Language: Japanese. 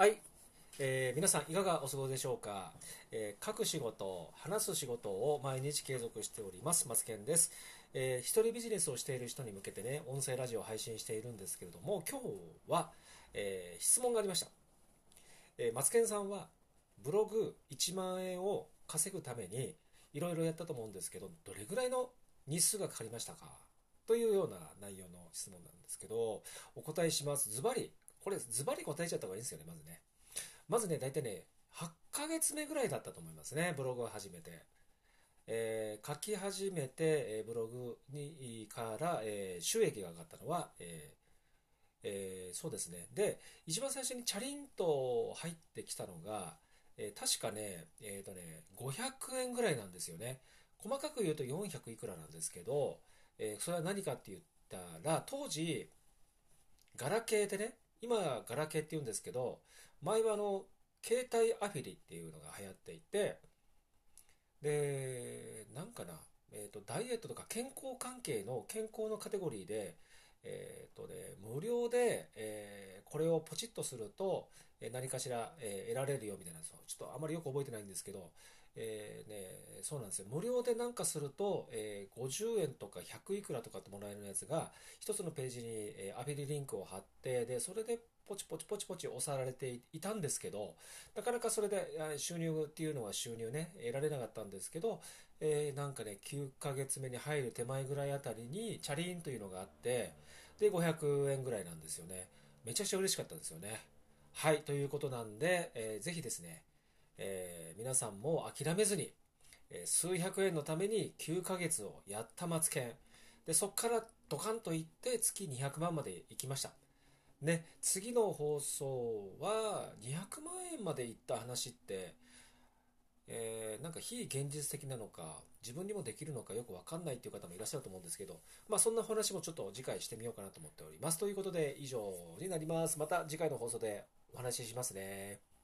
はい、えー皆さんいかがお過ごしでしょうか、えー書く仕事、話す仕事を毎日継続しております、マツケンです。えー一人ビジネスをしている人に向けてね、音声ラジオを配信しているんですけれども、今日は、えー質問がありました。えーマツケンさんは、ブログ1万円を稼ぐために、いろいろやったと思うんですけど、どれぐらいの日数がかかりましたか？というような内容の質問なんですけど、お答えします。ズバリ、これズバリ答えちゃった方がいいんですよね、まずね。まずね、大体ね、8ヶ月目ぐらいだったと思いますね、ブログを始めて。えー書き始めて、えーブログにから、えー収益が上がったのは、ええーそうですね。で、一番最初にチャリンと入ってきたのが、え確かね、えっ、とね、500円ぐらいなんですよね。細かく言うと400いくらなんですけど、えそれは何かって言ったら、当時、ガラケーでね、今ガラケーって言うんですけど、前はあの、携帯アフィリっていうのが流行っていて、で、なんかな、えっと、ダイエットとか健康関係の健康のカテゴリーで、えっとね、無料で、れをポチッとすると、え何かしら、え得られるよみたいなちょっとあまりよく覚えてないんですけど、えーね、そうなんですよ。無料でなんかすると、えー50円とか100いくらとかってもらえるやつが、一つのページに、えアフィリリンクを貼って、で、それでポチポチポチポチ押さられていたんですけど、なかなかそれで収入っていうのは収入ね、得られなかったんですけど、えーなんかね、9ヶ月目に入る手前ぐらいあたりに、チャリーンというのがあって、で、500円ぐらいなんですよね。めちゃくちゃ嬉しかったんですよね。はい、ということなんで、えーぜひですね、えー皆さんも諦めずに、えー数百円のために9ヶ月をやったマツケン。で、そこからドカンと行って月200万まで行きました。ね、次の放送は200万円まで行った話って、なんか非現実的なのか、自分にもできるのかよくわかんないっていう方もいらっしゃると思うんですけど、まあそんな話もちょっと次回してみようかなと思っております。ということで以上になります。また次回の放送でお話ししますね。